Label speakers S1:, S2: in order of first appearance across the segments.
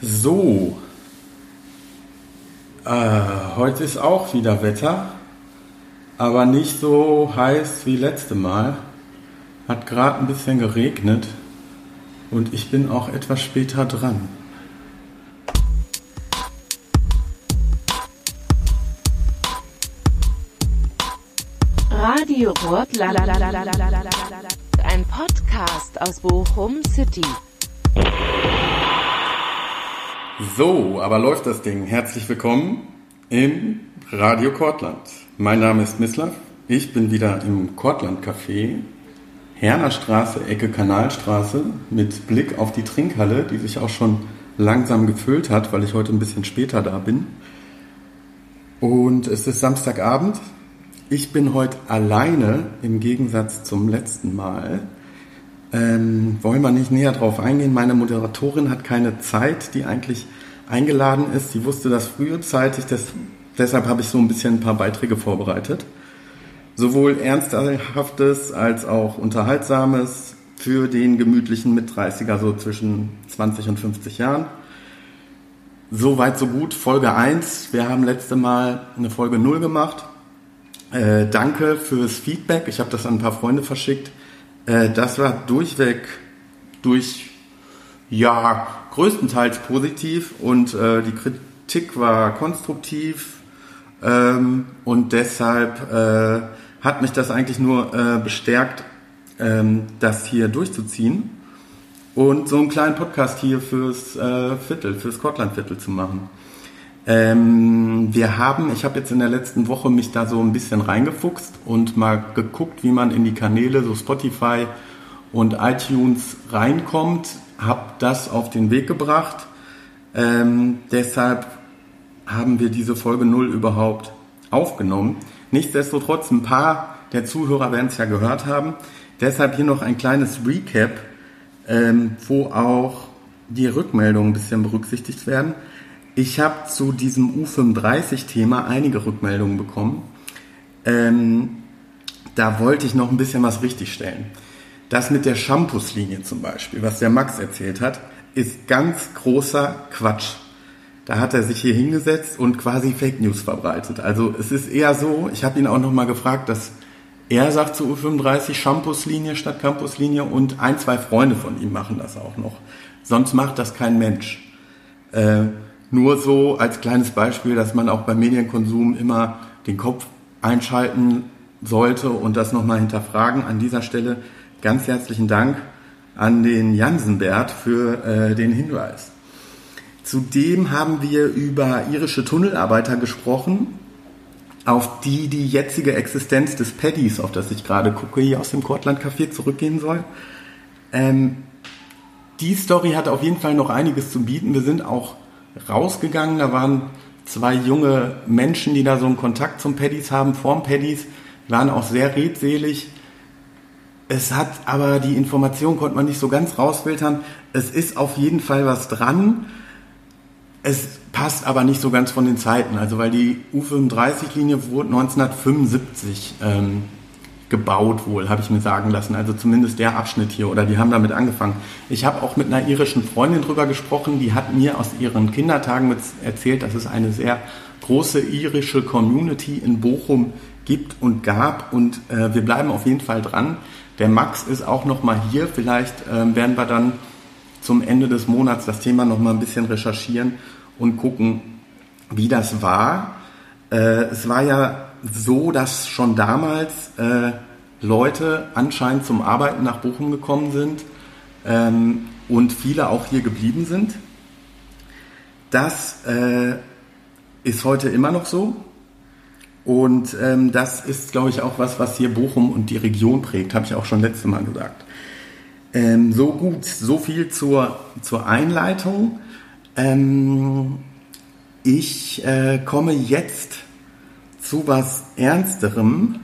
S1: So, äh, heute ist auch wieder Wetter, aber nicht so heiß wie letzte Mal. Hat gerade ein bisschen geregnet und ich bin auch etwas später dran.
S2: Radio Rotland. Ein Podcast aus Bochum City.
S1: So, aber läuft das Ding. Herzlich willkommen im Radio Kortland. Mein Name ist Mislav. Ich bin wieder im Kortland Café, Herner Straße, Ecke Kanalstraße, mit Blick auf die Trinkhalle, die sich auch schon langsam gefüllt hat, weil ich heute ein bisschen später da bin. Und es ist Samstagabend. Ich bin heute alleine im Gegensatz zum letzten Mal. Ähm, wollen wir nicht näher drauf eingehen. Meine Moderatorin hat keine Zeit, die eigentlich eingeladen ist. Sie wusste das frühzeitig, das, deshalb habe ich so ein bisschen ein paar Beiträge vorbereitet. Sowohl Ernsthaftes als auch Unterhaltsames für den gemütlichen Mit-30er, so zwischen 20 und 50 Jahren. So weit, so gut. Folge 1. Wir haben letzte Mal eine Folge 0 gemacht. Äh, danke fürs Feedback. Ich habe das an ein paar Freunde verschickt. Äh, das war durchweg durch, ja, größtenteils positiv und äh, die Kritik war konstruktiv ähm, und deshalb äh, hat mich das eigentlich nur äh, bestärkt, ähm, das hier durchzuziehen und so einen kleinen Podcast hier fürs äh, Viertel, fürs Scotland-Viertel zu machen. Ähm, wir haben, ich habe jetzt in der letzten Woche mich da so ein bisschen reingefuchst und mal geguckt, wie man in die Kanäle, so Spotify und iTunes reinkommt, habe das auf den Weg gebracht. Ähm, deshalb haben wir diese Folge 0 überhaupt aufgenommen. Nichtsdestotrotz, ein paar der Zuhörer werden es ja gehört haben. Deshalb hier noch ein kleines Recap, ähm, wo auch die Rückmeldungen ein bisschen berücksichtigt werden. Ich habe zu diesem U35-Thema einige Rückmeldungen bekommen. Ähm, da wollte ich noch ein bisschen was richtigstellen. Das mit der Shampoos-Linie zum Beispiel, was der Max erzählt hat, ist ganz großer Quatsch. Da hat er sich hier hingesetzt und quasi Fake News verbreitet. Also es ist eher so, ich habe ihn auch nochmal gefragt, dass er sagt zu U35 Shampoos-Linie statt Campus-Linie und ein, zwei Freunde von ihm machen das auch noch. Sonst macht das kein Mensch. Äh, nur so als kleines Beispiel, dass man auch beim Medienkonsum immer den Kopf einschalten sollte und das nochmal hinterfragen. An dieser Stelle ganz herzlichen Dank an den Jansenbert für äh, den Hinweis. Zudem haben wir über irische Tunnelarbeiter gesprochen, auf die die jetzige Existenz des Paddys, auf das ich gerade gucke, hier aus dem Cortland Café zurückgehen soll. Ähm, die Story hat auf jeden Fall noch einiges zu bieten. Wir sind auch rausgegangen. Da waren zwei junge Menschen, die da so einen Kontakt zum Paddies haben, vorm Paddies, waren auch sehr redselig. Es hat aber die Information konnte man nicht so ganz rausfiltern. Es ist auf jeden Fall was dran. Es passt aber nicht so ganz von den Zeiten. Also weil die U35-Linie wurde 1975 ähm, gebaut wohl, habe ich mir sagen lassen. Also zumindest der Abschnitt hier oder die haben damit angefangen. Ich habe auch mit einer irischen Freundin drüber gesprochen, die hat mir aus ihren Kindertagen erzählt, dass es eine sehr große irische Community in Bochum gibt und gab und äh, wir bleiben auf jeden Fall dran. Der Max ist auch noch mal hier, vielleicht äh, werden wir dann zum Ende des Monats das Thema noch mal ein bisschen recherchieren und gucken, wie das war. Äh, es war ja so, dass schon damals äh, Leute anscheinend zum Arbeiten nach Bochum gekommen sind ähm, und viele auch hier geblieben sind. Das äh, ist heute immer noch so. Und ähm, das ist, glaube ich, auch was, was hier Bochum und die Region prägt, habe ich auch schon letztes Mal gesagt. Ähm, so gut, so viel zur, zur Einleitung. Ähm, ich äh, komme jetzt zu was Ernsterem.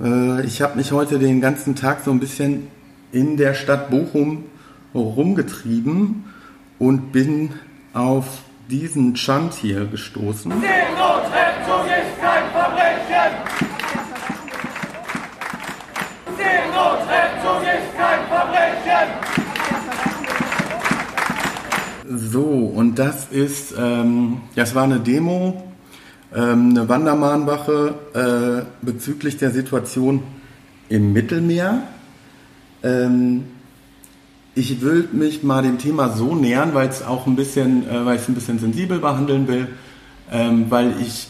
S1: Äh, ich habe mich heute den ganzen Tag so ein bisschen in der Stadt Bochum rumgetrieben und bin auf diesen Chant hier gestoßen.
S3: Seenotrettung ist kein Verbrechen! Seenotrettung ist kein Verbrechen!
S1: So, und das ist, ähm, das war eine Demo, ähm, eine Wandermahnwache äh, bezüglich der Situation im Mittelmeer. Ähm, ich will mich mal dem Thema so nähern, weil es auch ein bisschen, äh, weil ich es ein bisschen sensibel behandeln will, ähm, weil ich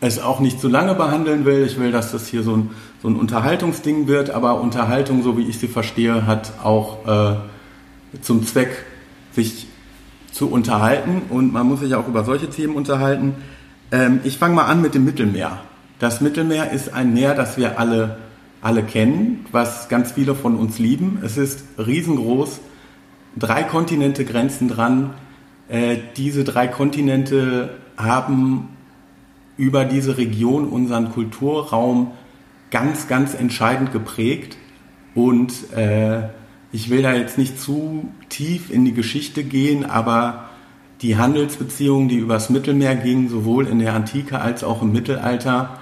S1: es auch nicht zu lange behandeln will. Ich will, dass das hier so ein, so ein Unterhaltungsding wird, aber Unterhaltung, so wie ich sie verstehe, hat auch äh, zum Zweck, sich zu unterhalten und man muss sich auch über solche Themen unterhalten. Ähm, ich fange mal an mit dem Mittelmeer. Das Mittelmeer ist ein Meer, das wir alle, alle kennen, was ganz viele von uns lieben. Es ist riesengroß, drei Kontinente grenzen dran. Äh, diese drei Kontinente haben über diese Region unseren Kulturraum ganz, ganz entscheidend geprägt. Und äh, ich will da jetzt nicht zu tief in die Geschichte gehen, aber die Handelsbeziehungen, die übers Mittelmeer gingen, sowohl in der Antike als auch im Mittelalter,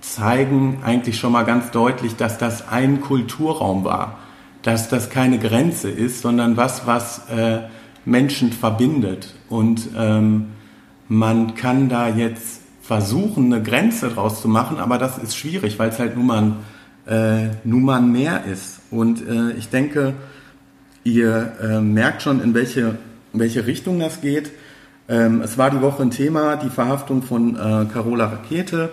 S1: zeigen eigentlich schon mal ganz deutlich, dass das ein Kulturraum war, dass das keine Grenze ist, sondern was, was äh, Menschen verbindet. Und ähm, man kann da jetzt versuchen, eine Grenze draus zu machen, aber das ist schwierig, weil es halt nun mal, äh, nun mal ein ist. Und äh, ich denke, ihr äh, merkt schon, in welche, in welche Richtung das geht. Ähm, es war die Woche ein Thema, die Verhaftung von äh, Carola Rakete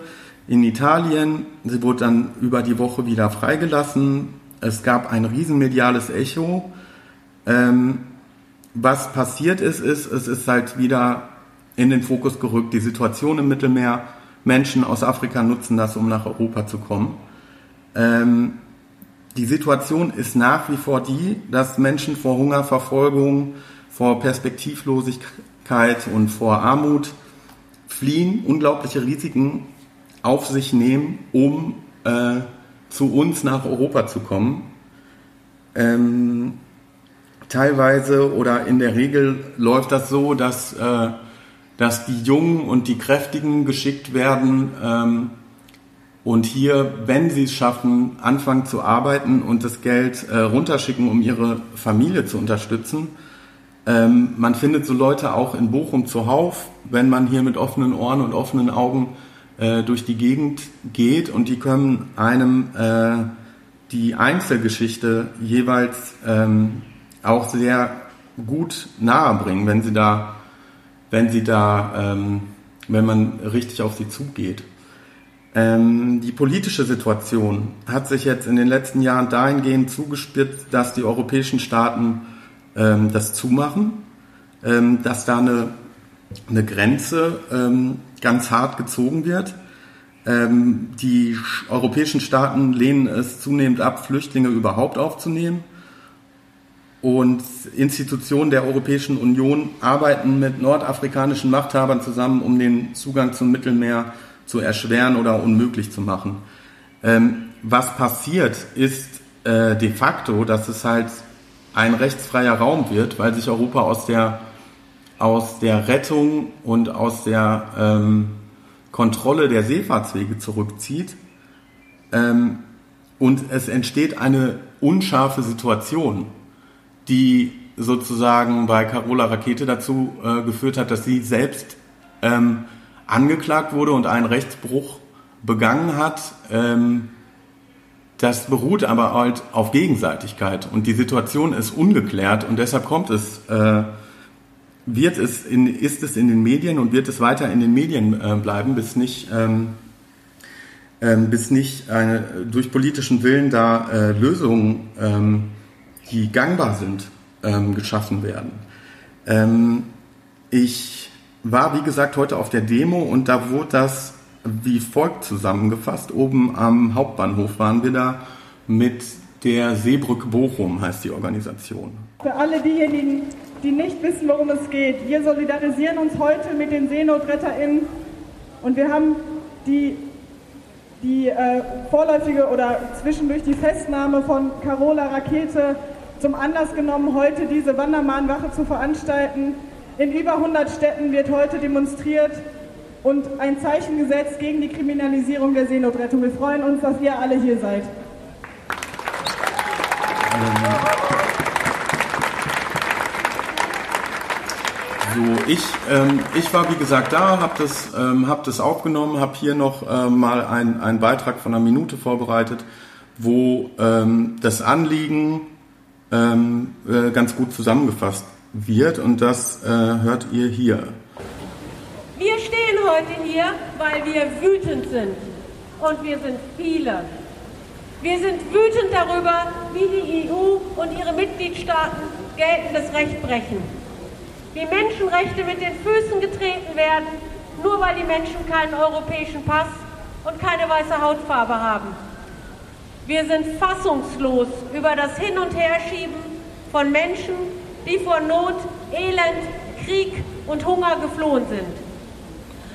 S1: in Italien. Sie wurde dann über die Woche wieder freigelassen. Es gab ein riesenmediales Echo. Ähm, was passiert ist, ist, es ist halt wieder in den Fokus gerückt. Die Situation im Mittelmeer, Menschen aus Afrika nutzen das, um nach Europa zu kommen. Ähm, die Situation ist nach wie vor die, dass Menschen vor Hunger, Verfolgung, vor Perspektivlosigkeit und vor Armut fliehen, unglaubliche Risiken auf sich nehmen, um äh, zu uns nach Europa zu kommen. Ähm, teilweise oder in der Regel läuft das so, dass äh, dass die Jungen und die Kräftigen geschickt werden ähm, und hier, wenn sie es schaffen, anfangen zu arbeiten und das Geld äh, runterschicken, um ihre Familie zu unterstützen. Ähm, man findet so Leute auch in Bochum zuhauf, wenn man hier mit offenen Ohren und offenen Augen äh, durch die Gegend geht und die können einem äh, die Einzelgeschichte jeweils ähm, auch sehr gut nahebringen, wenn sie da wenn sie da, ähm, wenn man richtig auf sie zugeht. Ähm, die politische Situation hat sich jetzt in den letzten Jahren dahingehend zugespitzt, dass die europäischen Staaten ähm, das zumachen, ähm, dass da eine, eine Grenze ähm, ganz hart gezogen wird. Ähm, die europäischen Staaten lehnen es zunehmend ab, Flüchtlinge überhaupt aufzunehmen. Und Institutionen der Europäischen Union arbeiten mit nordafrikanischen Machthabern zusammen, um den Zugang zum Mittelmeer zu erschweren oder unmöglich zu machen. Ähm, was passiert, ist äh, de facto, dass es halt ein rechtsfreier Raum wird, weil sich Europa aus der, aus der Rettung und aus der ähm, Kontrolle der Seefahrtswege zurückzieht. Ähm, und es entsteht eine unscharfe Situation die sozusagen bei Carola Rakete dazu äh, geführt hat, dass sie selbst ähm, angeklagt wurde und einen Rechtsbruch begangen hat. Ähm, das beruht aber halt auf Gegenseitigkeit und die Situation ist ungeklärt und deshalb kommt es, äh, wird es in, ist es in den Medien und wird es weiter in den Medien äh, bleiben, bis nicht, ähm, ähm bis nicht eine, durch politischen Willen da äh, Lösungen ähm, die gangbar sind, ähm, geschaffen werden. Ähm, ich war, wie gesagt, heute auf der Demo und da wurde das wie folgt zusammengefasst. Oben am Hauptbahnhof waren wir da mit der Seebrück Bochum, heißt die Organisation.
S4: Für alle diejenigen, die nicht wissen, worum es geht, wir solidarisieren uns heute mit den SeenotretterInnen und wir haben die, die äh, vorläufige oder zwischendurch die Festnahme von Carola Rakete zum Anlass genommen, heute diese Wandermahnwache zu veranstalten. In über 100 Städten wird heute demonstriert und ein Zeichen gesetzt gegen die Kriminalisierung der Seenotrettung. Wir freuen uns, dass ihr alle hier seid.
S1: So, ich, ähm, ich war wie gesagt da, habe das, ähm, hab das aufgenommen, habe hier noch ähm, mal ein, einen Beitrag von einer Minute vorbereitet, wo ähm, das Anliegen ähm, äh, ganz gut zusammengefasst wird und das äh, hört ihr hier.
S5: Heute hier, weil wir wütend sind und wir sind viele. Wir sind wütend darüber, wie die EU und ihre Mitgliedstaaten geltendes Recht brechen. Wie Menschenrechte mit den Füßen getreten werden, nur weil die Menschen keinen europäischen Pass und keine weiße Hautfarbe haben. Wir sind fassungslos über das Hin- und Herschieben von Menschen, die vor Not, Elend, Krieg und Hunger geflohen sind.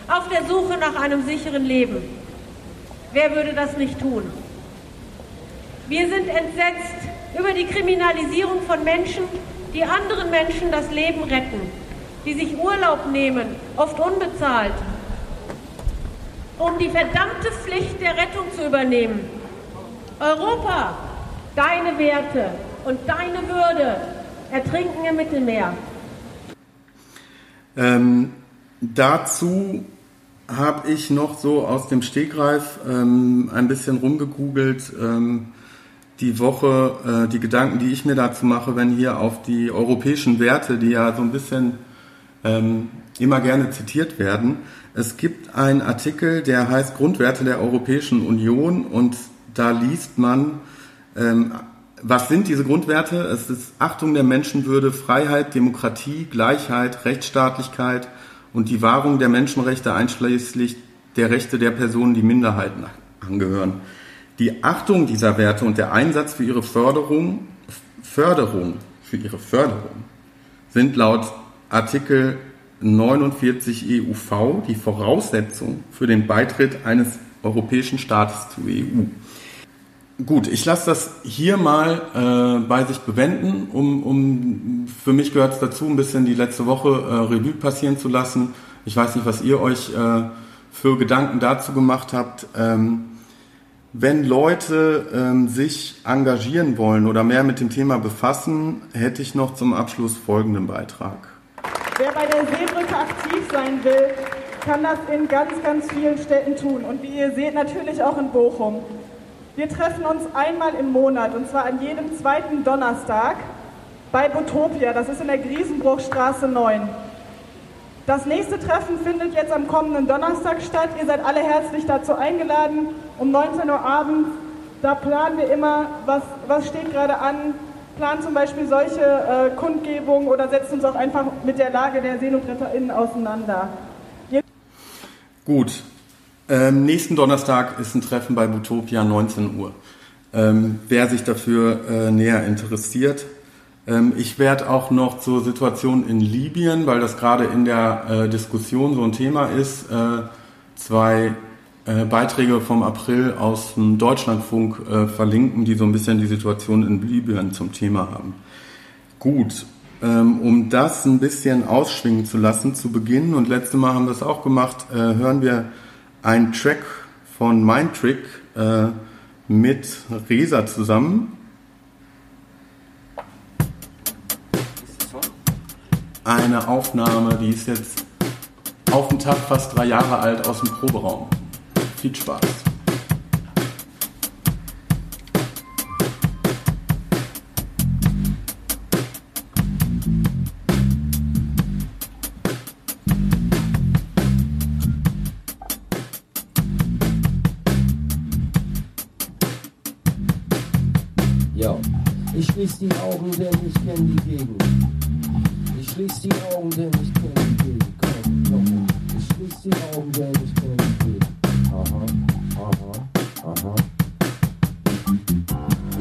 S5: Auf der Suche nach einem sicheren Leben. Wer würde das nicht tun? Wir sind entsetzt über die Kriminalisierung von Menschen, die anderen Menschen das Leben retten, die sich Urlaub nehmen, oft unbezahlt, um die verdammte Pflicht der Rettung zu übernehmen. Europa, deine Werte und deine Würde ertrinken im Mittelmeer.
S1: Ähm, dazu habe ich noch so aus dem Stegreif ähm, ein bisschen rumgegoogelt. Ähm, die Woche, äh, die Gedanken, die ich mir dazu mache, wenn hier auf die europäischen Werte, die ja so ein bisschen ähm, immer gerne zitiert werden. Es gibt einen Artikel, der heißt Grundwerte der Europäischen Union und da liest man, ähm, was sind diese Grundwerte? Es ist Achtung der Menschenwürde, Freiheit, Demokratie, Gleichheit, Rechtsstaatlichkeit und die Wahrung der Menschenrechte einschließlich der Rechte der Personen, die Minderheiten angehören. Die Achtung dieser Werte und der Einsatz für ihre Förderung, Förderung, für ihre Förderung sind laut Artikel 49 EUV die Voraussetzung für den Beitritt eines europäischen Staates zur EU. Gut, ich lasse das hier mal äh, bei sich bewenden, um, um für mich gehört es dazu, ein bisschen die letzte Woche äh, Revue passieren zu lassen. Ich weiß nicht, was ihr euch äh, für Gedanken dazu gemacht habt. Ähm, wenn Leute ähm, sich engagieren wollen oder mehr mit dem Thema befassen, hätte ich noch zum Abschluss folgenden Beitrag.
S4: Wer bei der Seebrücke aktiv sein will, kann das in ganz, ganz vielen Städten tun. Und wie ihr seht, natürlich auch in Bochum. Wir treffen uns einmal im Monat und zwar an jedem zweiten Donnerstag bei Botopia. Das ist in der Griesenbruchstraße 9. Das nächste Treffen findet jetzt am kommenden Donnerstag statt. Ihr seid alle herzlich dazu eingeladen. Um 19 Uhr abends. Da planen wir immer, was, was steht gerade an. Planen zum Beispiel solche äh, Kundgebungen oder setzen uns auch einfach mit der Lage der SeenotretterInnen auseinander.
S1: Gut, ähm, nächsten Donnerstag ist ein Treffen bei Butopia, 19 Uhr. Ähm, wer sich dafür äh, näher interessiert. Ähm, ich werde auch noch zur Situation in Libyen, weil das gerade in der äh, Diskussion so ein Thema ist, äh, zwei äh, Beiträge vom April aus dem Deutschlandfunk äh, verlinken, die so ein bisschen die Situation in Libyen zum Thema haben. Gut, ähm, um das ein bisschen ausschwingen zu lassen zu Beginn, und letzte Mal haben wir es auch gemacht, äh, hören wir ein Track von Mindtrick äh, mit Resa zusammen. Eine Aufnahme, die ist jetzt auf den Tag fast drei Jahre alt aus dem Proberaum. Viel Spaß.
S6: Ich schließ die Augen, denn ich kenn die Gegend. Ich schließ die Augen, denn ich kenn die Gegend. Komm, komm. Ich schließ die Augen, denn ich kenn die Gegend. Aha, aha, aha.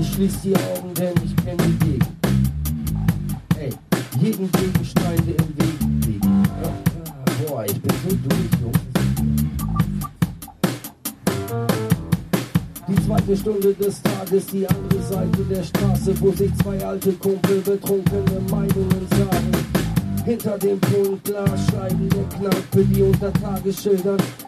S6: Ich schließ die Augen, denn ich kenn die Gegend. Ey, jeden Gegenstein, der im Zweite Stunde des Tages, die andere Seite der Straße, wo sich zwei alte Kumpel betrunkene Meinungen sagen. Hinter dem Punkt Glasscheiben der Kneipe, die unter Tage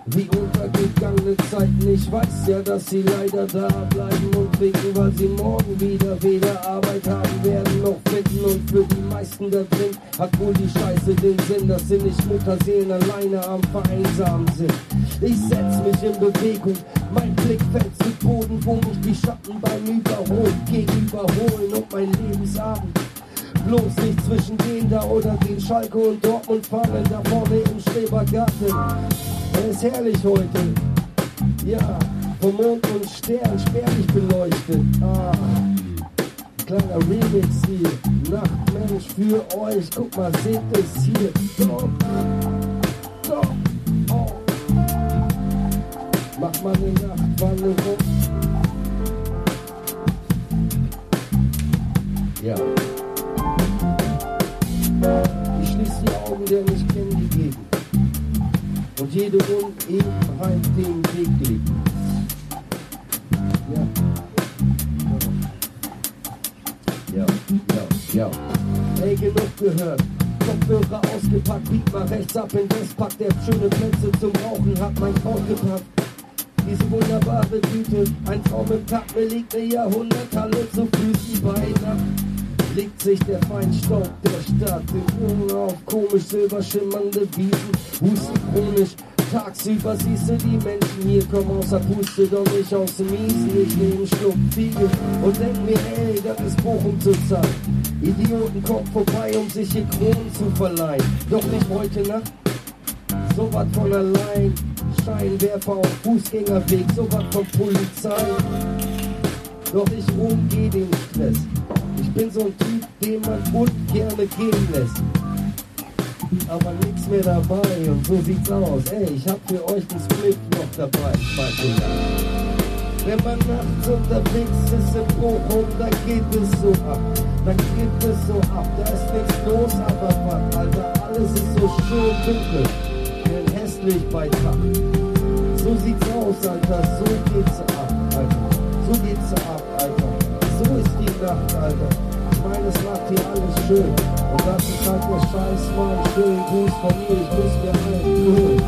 S6: wie untergegangene Zeiten. Ich weiß ja, dass sie leider da bleiben und trinken, weil sie morgen wieder weder Arbeit haben werden noch finden. Und für die meisten da drin hat wohl die Scheiße den Sinn, dass sie nicht Mutterseelen alleine am Vereinsamen sind. Ich setz mich in Bewegung, mein Blick fällt zu Boden, wo mich die Schatten beim Überholen gegenüberholen und mein Lebensabend bloß nicht zwischen den da oder den Schalke und Dortmund fahren da vorne im Schrebergarten. Er ist herrlich heute. Ja, vom Mond und Stern spärlich beleuchtet. Ah, kleiner Remix hier. Nachtmensch für euch. Guck mal, seht es hier. Doch, doch, oh. Mach mal eine Nachtwanderung. Ja. Schließ die Augen, denn ich kenn die Gegend. Und jede Unebenheit den Weg legt. Ja. Ja, ja, ja. Ey, genug gehört. Kopfhörer ausgepackt, bieg mal rechts ab in das Pack, der schöne Plätze zum Rauchen hat mein Traum gepackt. Diese wunderbare Tüte, ein Traum im Takt, eine Jahrhunderthalle zu Füßen bei Nacht legt sich der Feinstaub der Stadt Ohren auf komisch silberschimmernde Wiesen, husten chronisch. Tagsüber siehst du die Menschen hier kommen außer Puste, doch nicht aus dem Miesen. Ich nehme Fiege und denk mir, ey, das ist Bochum zur Zeit. Idioten kommen vorbei, um sich hier Kronen zu verleihen. Doch nicht heute Nacht, so was von allein. Scheinwerfer auf Fußgängerweg, so was von Polizei. Doch ich umgeh den Stress bin so ein Typ, den man ungerne gehen lässt. Aber nichts mehr dabei und so sieht's aus. Ey, ich hab für euch den Split noch dabei, mein Wenn man nachts unterwegs ist im Bochum, dann geht es so ab. Dann geht es so ab, da ist nichts los, aber was, Alter, alles ist so schön dunkel. Denn hässlich bei Tag. So sieht's aus, Alter, so geht's ab, Alter. So geht's ab, Alter. So ist die Nacht, Alter meine, es macht hier alles schön. Und das ist halt der Scheiß, Mann. Schönen Gruß von mir, ich muss mir einen holen.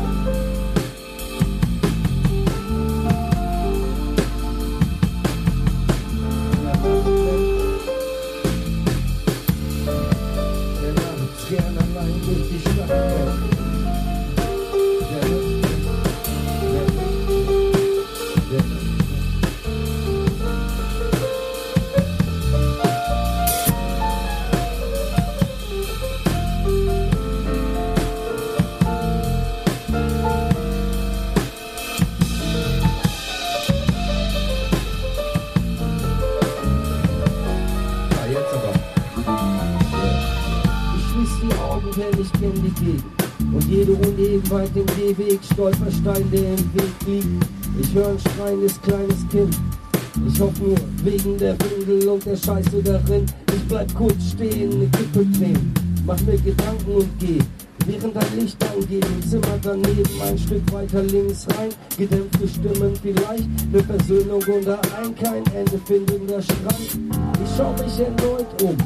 S6: Nur wegen der Windel und der Scheiße darin. Ich bleib kurz stehen, ne Kippe drehen. Mach mir Gedanken und geh. Während ein Licht angeht im Zimmer daneben, ein Stück weiter links rein. Gedämpfte Stimmen vielleicht, ne Versöhnung unter ein, kein Ende findender Strand. Ich schau mich erneut um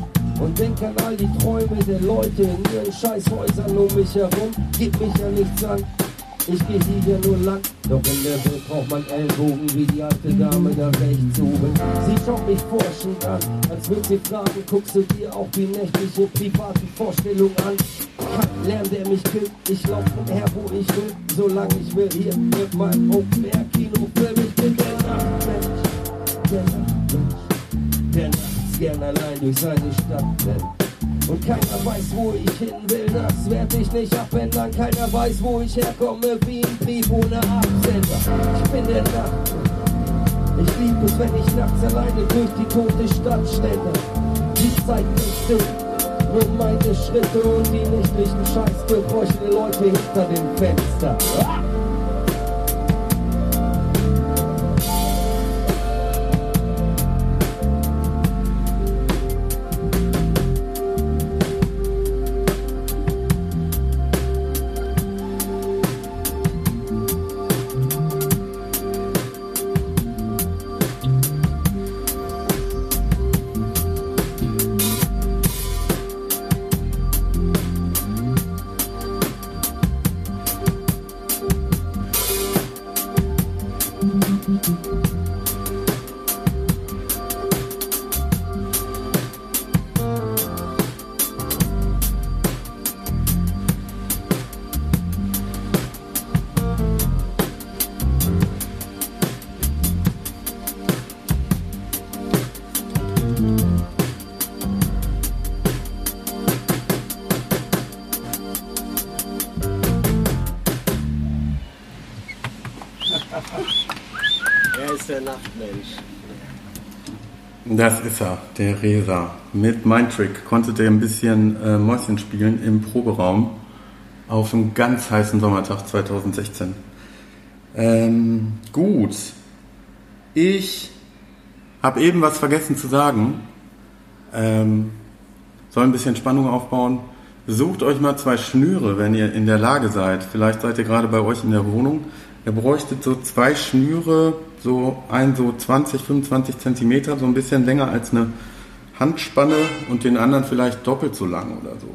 S6: und denk an all die Träume der Leute in ihren Scheißhäusern um mich herum. Geht mich ja nichts an. Ich geh ja nur lang, doch in der Welt braucht man Ellbogen wie die alte Dame da rechts oben. Sie schaut mich forschend an, als würde sie fragen, guckst du dir auch die nächtliche privaten Vorstellungen an? Lärm, der mich killt, ich lauf her, wo ich will, solange ich will, hier mit meinem Open Air Kinofilm. Ich bin der Nachtmensch, der Nachtmensch, der Nachtmensch gern allein durch seine Stadt rennt. Und keiner weiß, wo ich hin will, das werd ich nicht abändern. Keiner weiß, wo ich herkomme, wie ein Brief ohne Absender. Ich bin der Nacht. Ich lieb es, wenn ich nachts alleine durch die tote Stadt schlender. Die Zeit nicht still, nur meine Schritte und die nächtlichen Scheißgebräuche Leute hinter dem Fenster. Ah!
S7: Nachtmensch.
S1: Das ist er, der Resa. Mit Mindtrick konnte der ein bisschen äh, Mäuschen spielen im Proberaum auf einem ganz heißen Sommertag 2016. Ähm, gut. Ich habe eben was vergessen zu sagen. Ähm, soll ein bisschen Spannung aufbauen. Sucht euch mal zwei Schnüre, wenn ihr in der Lage seid. Vielleicht seid ihr gerade bei euch in der Wohnung. Ihr bräuchtet so zwei Schnüre, so ein so 20, 25 Zentimeter, so ein bisschen länger als eine Handspanne und den anderen vielleicht doppelt so lang oder so.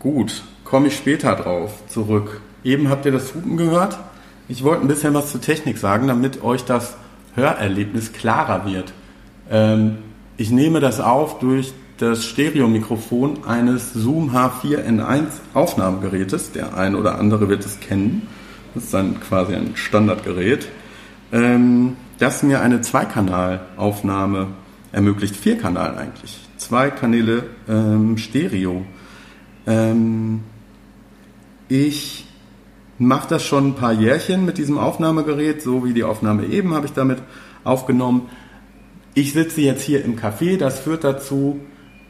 S1: Gut, komme ich später drauf zurück. Eben habt ihr das Hupen gehört. Ich wollte ein bisschen was zur Technik sagen, damit euch das Hörerlebnis klarer wird. Ähm, ich nehme das auf durch das Stereomikrofon eines Zoom H4N1 Aufnahmegerätes. Der ein oder andere wird es kennen. Das ist dann quasi ein Standardgerät, ähm, das mir eine Zweikanalaufnahme ermöglicht. Vier Kanal eigentlich. Zwei Kanäle ähm, Stereo. Ähm, ich mache das schon ein paar Jährchen mit diesem Aufnahmegerät, so wie die Aufnahme eben habe ich damit aufgenommen. Ich sitze jetzt hier im Café, das führt dazu,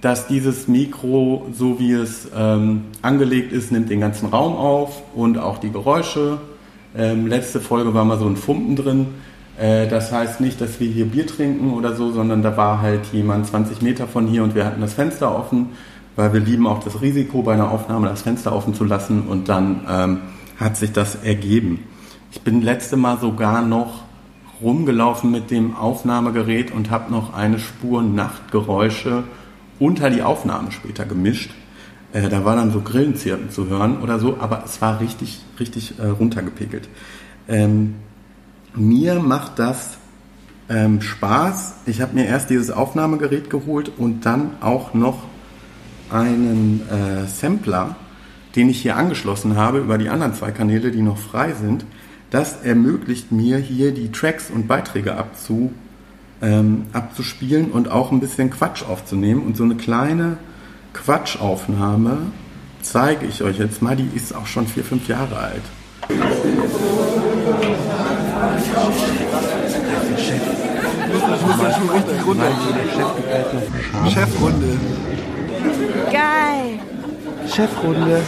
S1: dass dieses Mikro, so wie es ähm, angelegt ist, nimmt den ganzen Raum auf und auch die Geräusche ähm, letzte Folge war mal so ein Fumpen drin. Äh, das heißt nicht, dass wir hier Bier trinken oder so, sondern da war halt jemand 20 Meter von hier und wir hatten das Fenster offen, weil wir lieben auch das Risiko bei einer Aufnahme, das Fenster offen zu lassen und dann ähm, hat sich das ergeben. Ich bin letzte Mal sogar noch rumgelaufen mit dem Aufnahmegerät und habe noch eine Spur Nachtgeräusche unter die Aufnahme später gemischt. Äh, da war dann so Grillenzirpen zu hören oder so, aber es war richtig, richtig äh, runtergepegelt. Ähm, mir macht das ähm, Spaß. Ich habe mir erst dieses Aufnahmegerät geholt und dann auch noch einen äh, Sampler, den ich hier angeschlossen habe über die anderen zwei Kanäle, die noch frei sind. Das ermöglicht mir hier die Tracks und Beiträge abzu, ähm, abzuspielen und auch ein bisschen Quatsch aufzunehmen und so eine kleine Quatschaufnahme zeige ich euch jetzt mal. Die ist auch schon vier, fünf Jahre alt.
S8: Chefrunde.
S9: Geil.
S8: Chefrunde.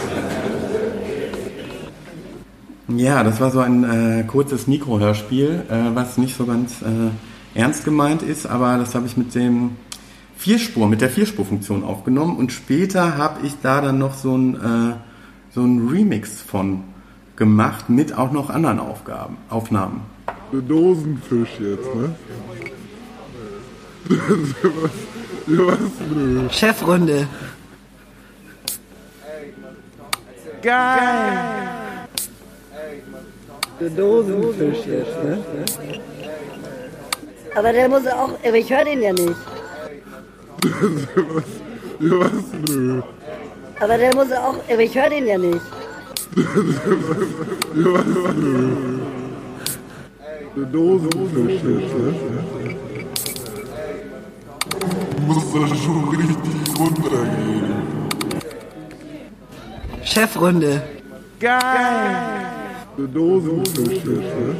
S1: Ja, das war so ein äh, kurzes Mikrohörspiel, äh, was nicht so ganz äh, ernst gemeint ist, aber das habe ich mit dem Vierspur, mit der Vierspurfunktion aufgenommen und später habe ich da dann noch so ein, äh, so ein Remix von gemacht mit auch noch anderen Aufgaben, Aufnahmen.
S10: Der Dosenfisch jetzt, ne? Was,
S8: Chefrunde. Geil. Der Dosenfisch jetzt, ne?
S9: Aber der muss auch, aber ich höre den ja nicht.
S10: Was, nö.
S9: Aber der muss auch, aber ich höre den ja nicht.
S10: was, nö. Der Dosenfisch jetzt, ne? Muss da schon richtig runtergehen.
S8: Chefrunde. Geil.
S10: Der Dosenfisch jetzt, ne?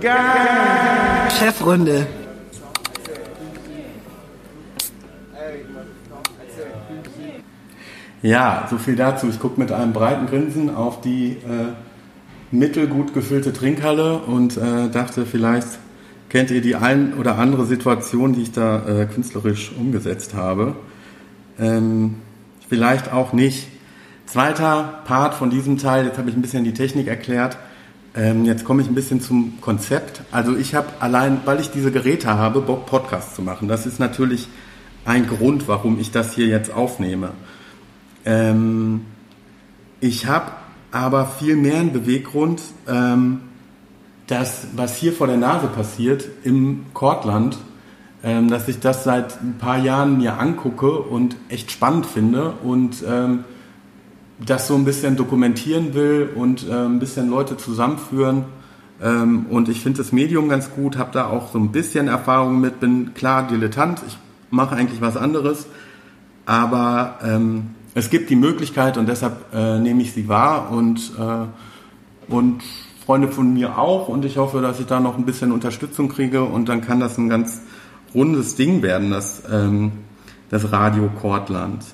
S8: Geil. Chefrunde.
S1: Ja, so viel dazu. Ich gucke mit einem breiten Grinsen auf die äh, mittelgut gefüllte Trinkhalle und äh, dachte, vielleicht kennt ihr die ein oder andere Situation, die ich da äh, künstlerisch umgesetzt habe. Ähm, vielleicht auch nicht. Zweiter Part von diesem Teil, jetzt habe ich ein bisschen die Technik erklärt. Ähm, jetzt komme ich ein bisschen zum Konzept. Also ich habe allein, weil ich diese Geräte habe, Bock Podcast zu machen. Das ist natürlich ein Grund, warum ich das hier jetzt aufnehme. Ähm, ich habe aber viel mehr einen Beweggrund, ähm, das, was hier vor der Nase passiert im Kortland, ähm, dass ich das seit ein paar Jahren mir angucke und echt spannend finde und ähm, das so ein bisschen dokumentieren will und äh, ein bisschen Leute zusammenführen. Ähm, und ich finde das Medium ganz gut, habe da auch so ein bisschen Erfahrung mit, bin klar Dilettant, ich mache eigentlich was anderes, aber ähm, es gibt die Möglichkeit und deshalb äh, nehme ich sie wahr und, äh, und Freunde von mir auch und ich hoffe, dass ich da noch ein bisschen Unterstützung kriege und dann kann das ein ganz rundes Ding werden, das, ähm, das Radio Kortland.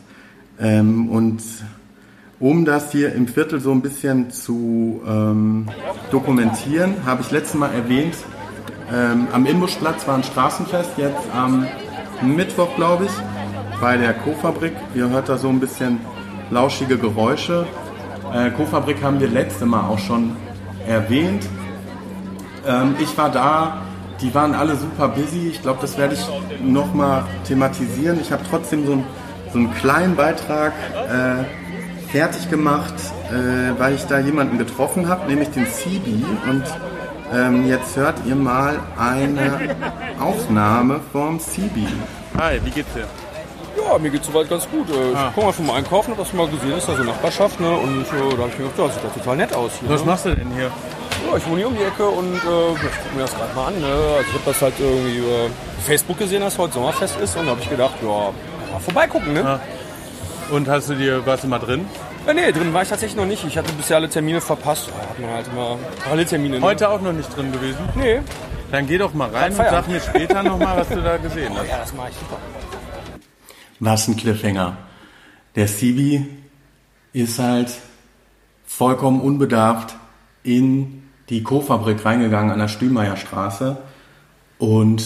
S1: Ähm, und um das hier im Viertel so ein bisschen zu ähm, dokumentieren, habe ich letztes Mal erwähnt, ähm, am Inbuschplatz war ein Straßenfest, jetzt am Mittwoch, glaube ich, bei der Co-Fabrik. Ihr hört da so ein bisschen lauschige Geräusche. Äh, Co-Fabrik haben wir letzte Mal auch schon erwähnt. Ähm, ich war da, die waren alle super busy. Ich glaube, das werde ich nochmal thematisieren. Ich habe trotzdem so, ein, so einen kleinen Beitrag äh, fertig gemacht, äh, weil ich da jemanden getroffen habe, nämlich den Sibi. Und ähm, jetzt hört ihr mal eine Aufnahme vom Sibi. Hi, wie geht's dir?
S7: Ja, mir geht's soweit ganz gut. Äh,
S1: Ah.
S7: Ich komme mal vom Einkaufen, hab das mal gesehen, ist da so Nachbarschaft, ne? Und äh, da habe ich mir gedacht, ja, sieht ja total nett aus hier.
S1: Was
S7: ne?
S1: machst du denn hier?
S7: Ja, ich wohne hier um die Ecke und äh, ich gucke mir das gerade mal an. Ne? Also ich habe das halt irgendwie über Facebook gesehen, dass heute Sommerfest ist und da habe ich gedacht, ja, mal vorbeigucken, ne?
S1: Ah. Und hast du dir, warst du mal drin?
S7: Ja, nee, drin war ich tatsächlich noch nicht. Ich hatte bisher alle Termine verpasst. Da hat man halt immer alle Termine. Ne?
S1: Heute auch noch nicht drin gewesen?
S7: Nee.
S1: Dann geh doch mal rein und sag mir später nochmal, was du da gesehen hast.
S7: Ja, das mache ich super.
S1: Was ein Cliffhanger. Der Sibi ist halt vollkommen unbedarft in die Co-Fabrik reingegangen an der Stühlmeierstraße und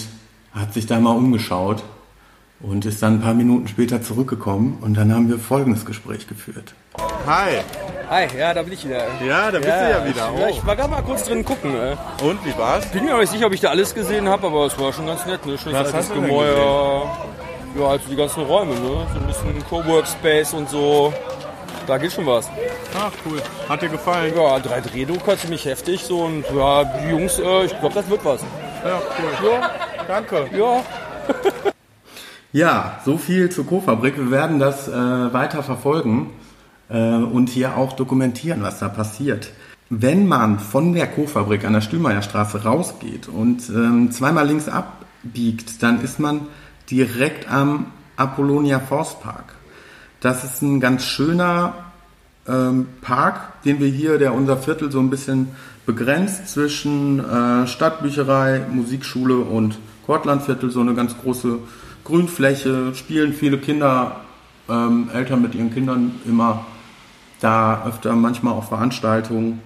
S1: hat sich da mal umgeschaut und ist dann ein paar Minuten später zurückgekommen und dann haben wir folgendes Gespräch geführt. Hi.
S7: Hi, ja, da bin ich wieder.
S1: Ja, da bist du ja wieder.
S7: Ich, ja, ich war gerade mal kurz drin gucken. Äh.
S1: Und, wie war's?
S7: Bin mir aber nicht sicher, ob ich da alles gesehen habe, aber es war schon ganz nett. Ne? Schönes
S1: Was hast du denn
S7: Gemäuer. Ja, also die ganzen Räume, ne? So ein bisschen Coworkspace und so. Da geht schon was.
S1: Ach, cool. Hat dir gefallen?
S7: Ja, 3D-Drucker ziemlich heftig so und ja, die Jungs, äh, ich glaube, das wird was.
S1: Ja, cool.
S7: Ja,
S1: danke.
S7: Ja.
S1: Ja, so viel zur Co-Fabrik. Wir werden das äh, weiter verfolgen äh, und hier auch dokumentieren, was da passiert. Wenn man von der Co-Fabrik an der Stühlmeierstraße rausgeht und ähm, zweimal links abbiegt, dann ist man direkt am Apollonia Forstpark. Das ist ein ganz schöner ähm, Park, den wir hier, der unser Viertel so ein bisschen begrenzt zwischen äh, Stadtbücherei, Musikschule und Kortlandviertel, so eine ganz große Grünfläche, spielen viele Kinder, ähm, Eltern mit ihren Kindern immer da öfter manchmal auf Veranstaltungen.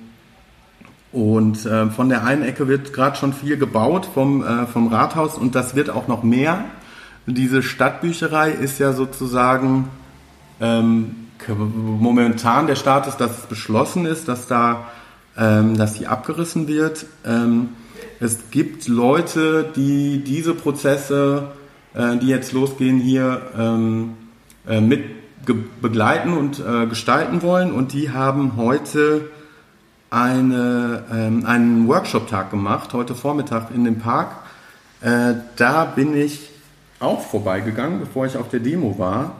S1: Und äh, von der einen Ecke wird gerade schon viel gebaut vom, äh, vom Rathaus und das wird auch noch mehr. Diese Stadtbücherei ist ja sozusagen ähm, momentan der Status, dass es beschlossen ist, dass da, ähm, dass die abgerissen wird. Ähm, es gibt Leute, die diese Prozesse, äh, die jetzt losgehen, hier ähm, äh, mit begleiten und äh, gestalten wollen und die haben heute eine, ähm, einen Workshop-Tag gemacht, heute Vormittag in dem Park. Äh, da bin ich auch vorbeigegangen, bevor ich auf der Demo war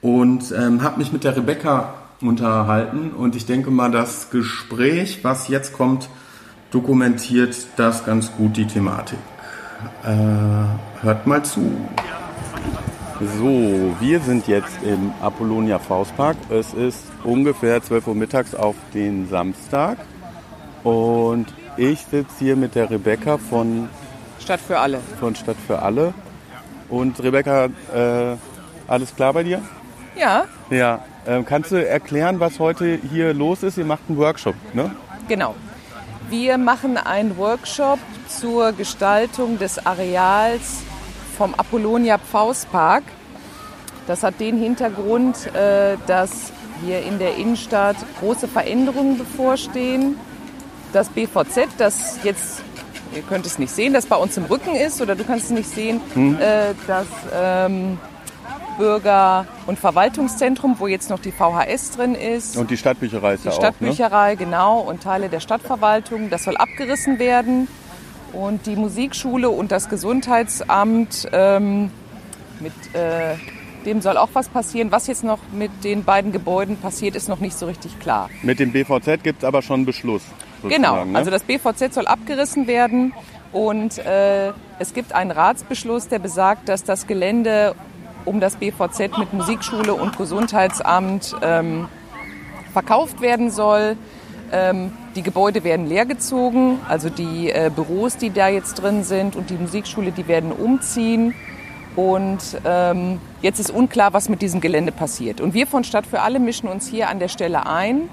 S1: und ähm, habe mich mit der Rebecca unterhalten und ich denke mal, das Gespräch, was jetzt kommt, dokumentiert das ganz gut die Thematik. Äh, hört mal zu. So, wir sind jetzt im Apollonia Faustpark. Es ist ungefähr 12 Uhr mittags auf den Samstag und ich sitze hier mit der Rebecca von
S11: Stadt für alle.
S1: Von Stadt für alle. Und Rebecca, äh, alles klar bei dir?
S11: Ja,
S1: Ja. Ähm, kannst du erklären, was heute hier los ist? Ihr macht einen Workshop, ne?
S11: genau. Wir machen einen Workshop zur Gestaltung des Areals vom Apollonia Pfaustpark. Das hat den Hintergrund, äh, dass hier in der Innenstadt große Veränderungen bevorstehen. Das BVZ, das jetzt, ihr könnt es nicht sehen, das bei uns im Rücken ist, oder du kannst es nicht sehen,
S1: Hm.
S11: äh, das ähm, Bürger- und Verwaltungszentrum, wo jetzt noch die VHS drin ist.
S1: Und die Stadtbücherei ist
S11: Die
S1: da auch, ne?
S11: Stadtbücherei, genau, und Teile der Stadtverwaltung. Das soll abgerissen werden. Und die Musikschule und das Gesundheitsamt, ähm, mit äh, dem soll auch was passieren. Was jetzt noch mit den beiden Gebäuden passiert, ist noch nicht so richtig klar.
S1: Mit dem BVZ gibt es aber schon einen Beschluss.
S11: Genau,
S1: ne?
S11: also das BVZ soll abgerissen werden. Und äh, es gibt einen Ratsbeschluss, der besagt, dass das Gelände um das BVZ mit Musikschule und Gesundheitsamt ähm, verkauft werden soll. Ähm, die Gebäude werden leergezogen, also die äh, Büros, die da jetzt drin sind und die Musikschule, die werden umziehen. Und ähm, jetzt ist unklar, was mit diesem Gelände passiert. Und wir von Stadt für alle mischen uns hier an der Stelle ein,